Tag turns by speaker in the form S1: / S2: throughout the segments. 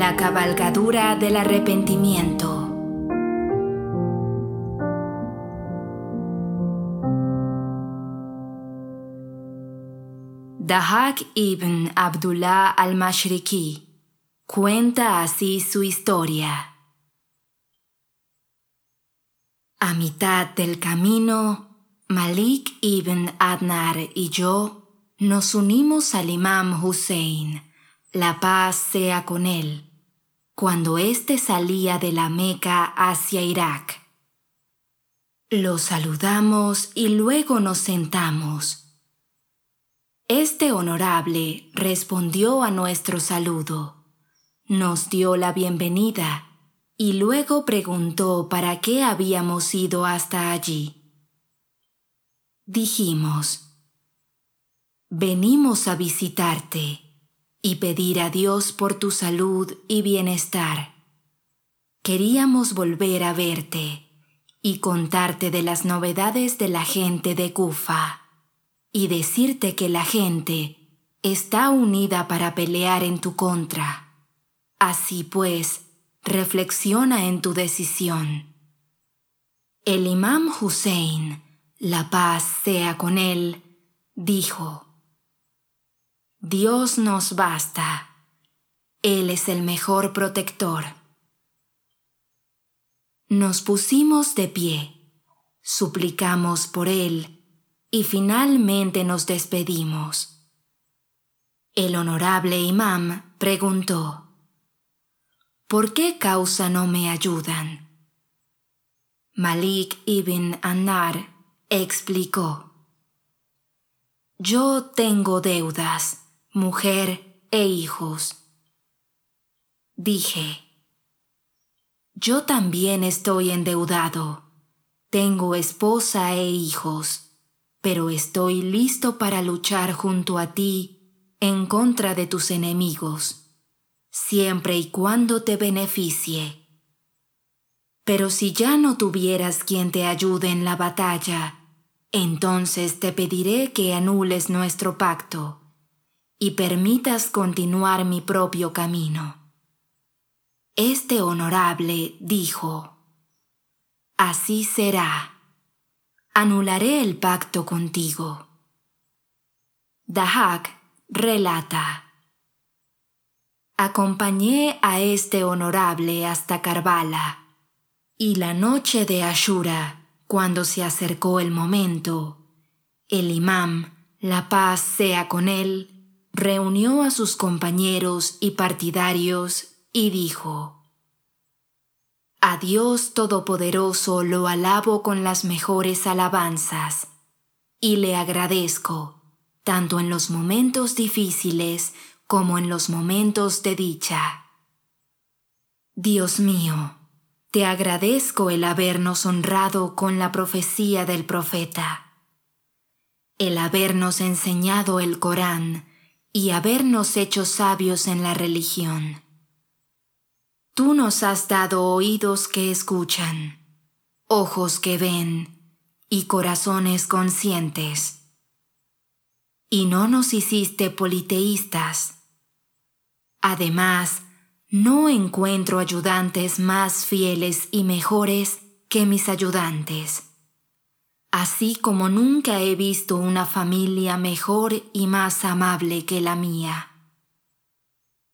S1: La cabalgadura del arrepentimiento. Dahak ibn Abdullah al-Mashriki cuenta así su historia. A mitad del camino, Malik ibn Adnar y yo nos unimos al imam Hussein, la paz sea con él, cuando éste salía de la Meca hacia Irak. Lo saludamos y luego nos sentamos este honorable respondió a nuestro saludo, nos dio la bienvenida y luego preguntó para qué habíamos ido hasta allí. Dijimos, venimos a visitarte y pedir a Dios por tu salud y bienestar. Queríamos volver a verte y contarte de las novedades de la gente de Kufa y decirte que la gente está unida para pelear en tu contra. Así pues, reflexiona en tu decisión. El imam Hussein, la paz sea con él, dijo, Dios nos basta, Él es el mejor protector. Nos pusimos de pie, suplicamos por Él, y finalmente nos despedimos. El honorable imam preguntó, ¿Por qué causa no me ayudan? Malik ibn Anar explicó, Yo tengo deudas, mujer e hijos. Dije, Yo también estoy endeudado, tengo esposa e hijos pero estoy listo para luchar junto a ti en contra de tus enemigos, siempre y cuando te beneficie. Pero si ya no tuvieras quien te ayude en la batalla, entonces te pediré que anules nuestro pacto y permitas continuar mi propio camino. Este honorable dijo, Así será anularé el pacto contigo. Dahak relata. Acompañé a este honorable hasta Karbala, y la noche de Ashura, cuando se acercó el momento, el imam, la paz sea con él, reunió a sus compañeros y partidarios y dijo, a Dios Todopoderoso lo alabo con las mejores alabanzas y le agradezco, tanto en los momentos difíciles como en los momentos de dicha. Dios mío, te agradezco el habernos honrado con la profecía del profeta, el habernos enseñado el Corán y habernos hecho sabios en la religión Tú nos has dado oídos que escuchan, ojos que ven y corazones conscientes. Y no nos hiciste politeístas. Además, no encuentro ayudantes más fieles y mejores que mis ayudantes, así como nunca he visto una familia mejor y más amable que la mía.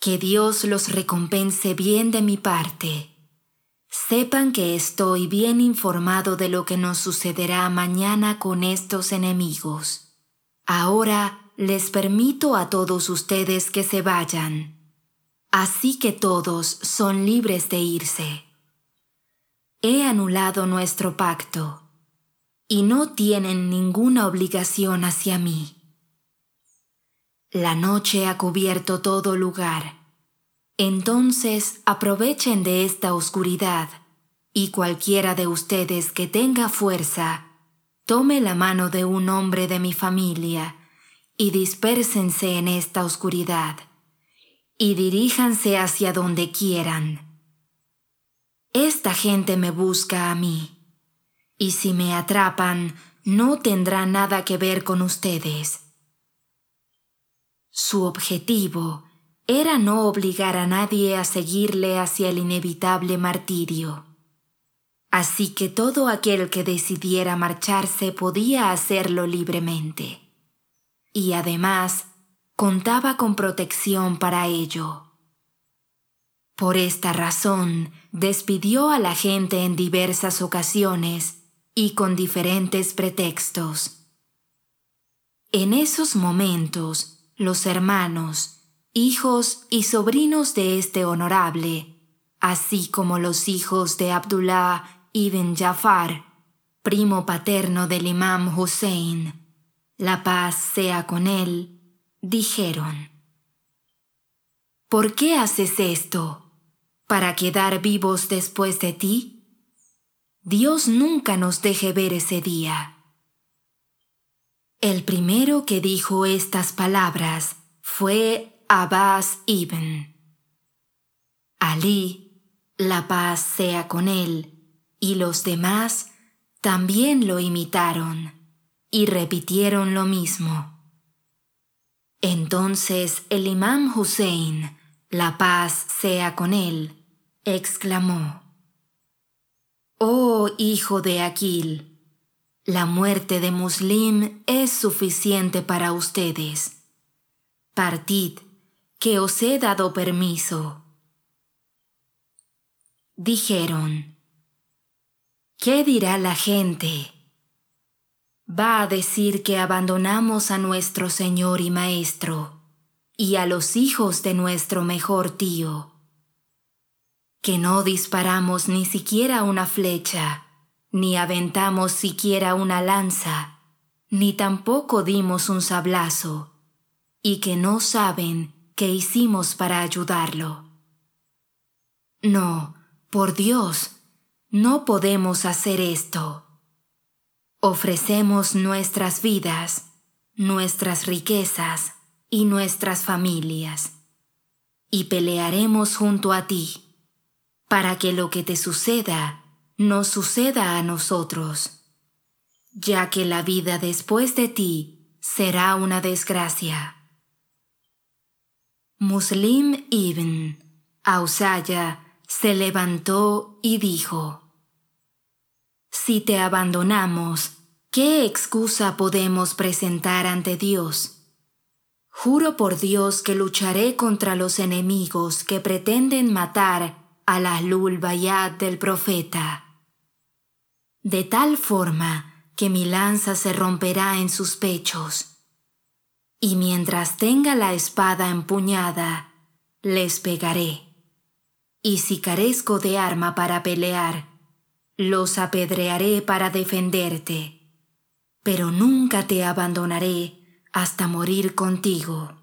S1: Que Dios los recompense bien de mi parte. Sepan que estoy bien informado de lo que nos sucederá mañana con estos enemigos. Ahora les permito a todos ustedes que se vayan. Así que todos son libres de irse. He anulado nuestro pacto y no tienen ninguna obligación hacia mí. La noche ha cubierto todo lugar. Entonces aprovechen de esta oscuridad y cualquiera de ustedes que tenga fuerza, tome la mano de un hombre de mi familia y dispérsense en esta oscuridad y diríjanse hacia donde quieran. Esta gente me busca a mí, y si me atrapan, no tendrá nada que ver con ustedes su objetivo era no obligar a nadie a seguirle hacia el inevitable martirio. Así que todo aquel que decidiera marcharse podía hacerlo libremente. Y además, contaba con protección para ello. Por esta razón, despidió a la gente en diversas ocasiones y con diferentes pretextos. En esos momentos, los hermanos, hijos y sobrinos de este honorable, así como los hijos de Abdullah ibn Jafar, primo paterno del imam Hussein, la paz sea con él, dijeron, ¿Por qué haces esto? para quedar vivos después de ti? Dios nunca nos deje ver ese día. El primero que dijo estas palabras fue Abbas ibn. Ali, la paz sea con él, y los demás también lo imitaron y repitieron lo mismo. Entonces el imam Hussein, la paz sea con él, exclamó. Oh hijo de Aquil, la muerte de Muslim es suficiente para ustedes. Partid, que os he dado permiso. Dijeron, ¿qué dirá la gente? Va a decir que abandonamos a nuestro Señor y Maestro y a los hijos de nuestro mejor tío que no disparamos ni siquiera una flecha, ni aventamos siquiera una lanza, ni tampoco dimos un sablazo, y que no saben qué hicimos para ayudarlo. No, por Dios, no podemos hacer esto. Ofrecemos nuestras vidas, nuestras riquezas y nuestras familias, y pelearemos junto a ti para que lo que te suceda no suceda a nosotros, ya que la vida después de ti será una desgracia. Muslim ibn Ausaya se levantó y dijo, Si te abandonamos, ¿qué excusa podemos presentar ante Dios? Juro por Dios que lucharé contra los enemigos que pretenden matar a la Bayat del profeta. De tal forma que mi lanza se romperá en sus pechos. Y mientras tenga la espada empuñada, les pegaré. Y si carezco de arma para pelear, los apedrearé para defenderte, pero nunca te abandonaré hasta morir contigo.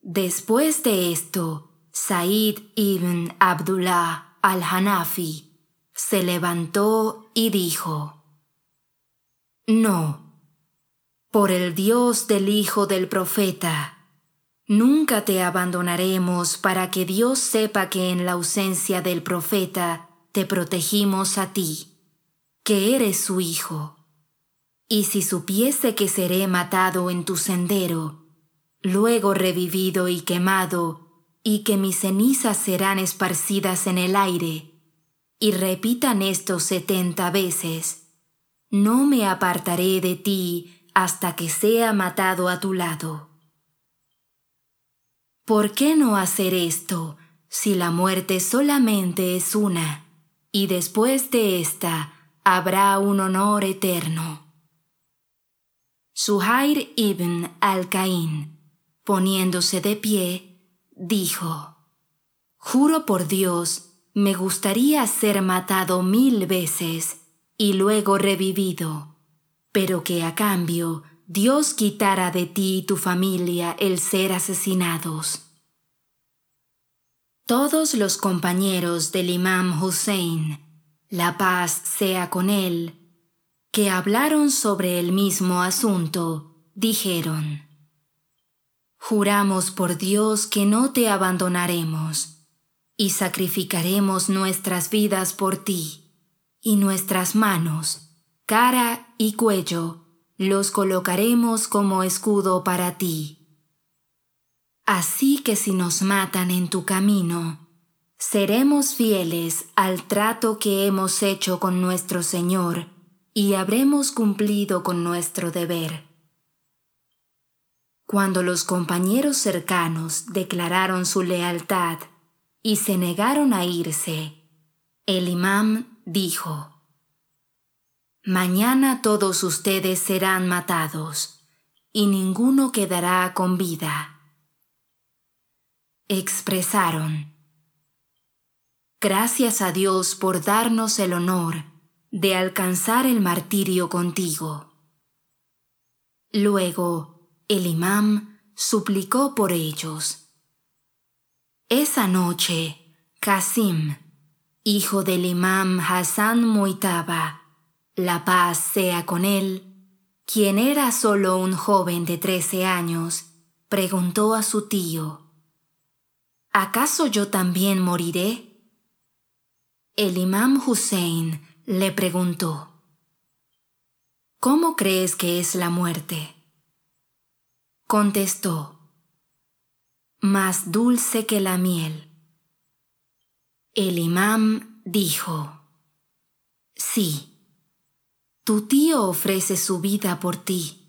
S1: Después de esto, Said ibn Abdullah al-Hanafi se levantó y dijo, No, por el Dios del Hijo del Profeta, nunca te abandonaremos para que Dios sepa que en la ausencia del Profeta te protegimos a ti, que eres su Hijo. Y si supiese que seré matado en tu sendero, luego revivido y quemado, y que mis cenizas serán esparcidas en el aire, y repitan esto setenta veces, no me apartaré de ti hasta que sea matado a tu lado. ¿Por qué no hacer esto si la muerte solamente es una, y después de esta habrá un honor eterno? Suhair ibn al-Caín, poniéndose de pie, dijo, Juro por Dios, me gustaría ser matado mil veces y luego revivido, pero que a cambio Dios quitara de ti y tu familia el ser asesinados. Todos los compañeros del imam Hussein, la paz sea con él, que hablaron sobre el mismo asunto, dijeron, Juramos por Dios que no te abandonaremos y sacrificaremos nuestras vidas por ti y nuestras manos, cara y cuello los colocaremos como escudo para ti. Así que si nos matan en tu camino, seremos fieles al trato que hemos hecho con nuestro Señor y habremos cumplido con nuestro deber. Cuando los compañeros cercanos declararon su lealtad y se negaron a irse, el imam dijo, Mañana todos ustedes serán matados y ninguno quedará con vida. Expresaron, Gracias a Dios por darnos el honor de alcanzar el martirio contigo. Luego, el imam suplicó por ellos. Esa noche, Qasim, hijo del imam Hassan Muitaba, la paz sea con él, quien era solo un joven de trece años, preguntó a su tío, ¿acaso yo también moriré? El imam Hussein le preguntó, ¿Cómo crees que es la muerte? Contestó, más dulce que la miel. El imam dijo, sí, tu tío ofrece su vida por ti.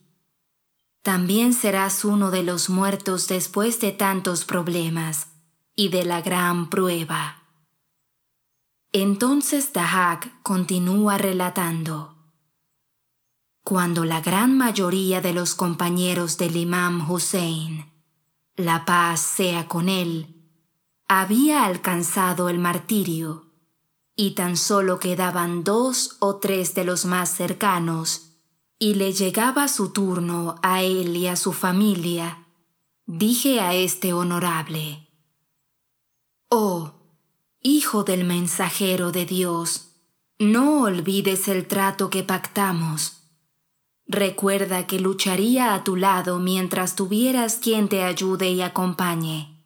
S1: También serás uno de los muertos después de tantos problemas y de la gran prueba. Entonces Dahak continúa relatando. Cuando la gran mayoría de los compañeros del imam Hussein, la paz sea con él, había alcanzado el martirio, y tan solo quedaban dos o tres de los más cercanos, y le llegaba su turno a él y a su familia, dije a este honorable, Oh, Hijo del mensajero de Dios, no olvides el trato que pactamos. Recuerda que lucharía a tu lado mientras tuvieras quien te ayude y acompañe.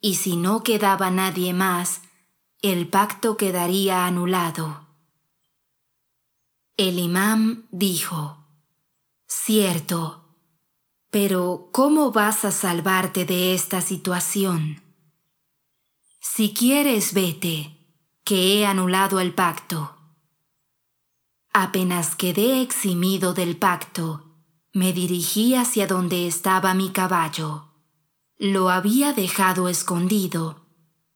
S1: Y si no quedaba nadie más, el pacto quedaría anulado. El imam dijo, Cierto, pero ¿cómo vas a salvarte de esta situación? Si quieres, vete, que he anulado el pacto. Apenas quedé eximido del pacto, me dirigí hacia donde estaba mi caballo. Lo había dejado escondido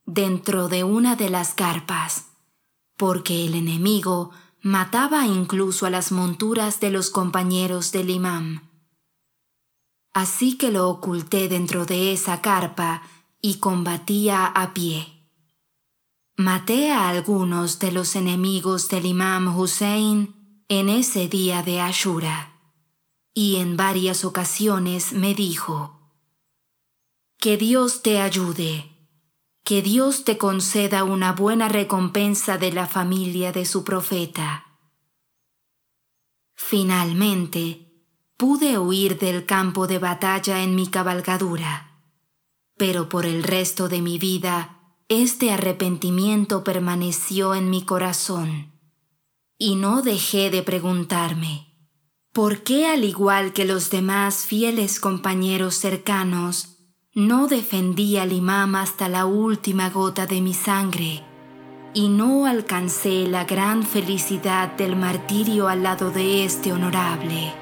S1: dentro de una de las carpas, porque el enemigo mataba incluso a las monturas de los compañeros del imam. Así que lo oculté dentro de esa carpa y combatía a pie. Maté a algunos de los enemigos del imam Hussein en ese día de Ashura, y en varias ocasiones me dijo, Que Dios te ayude, que Dios te conceda una buena recompensa de la familia de su profeta. Finalmente, pude huir del campo de batalla en mi cabalgadura pero por el resto de mi vida este arrepentimiento permaneció en mi corazón. Y no dejé de preguntarme, ¿por qué al igual que los demás fieles compañeros cercanos, no defendí al imam hasta la última gota de mi sangre y no alcancé la gran felicidad del martirio al lado de este honorable?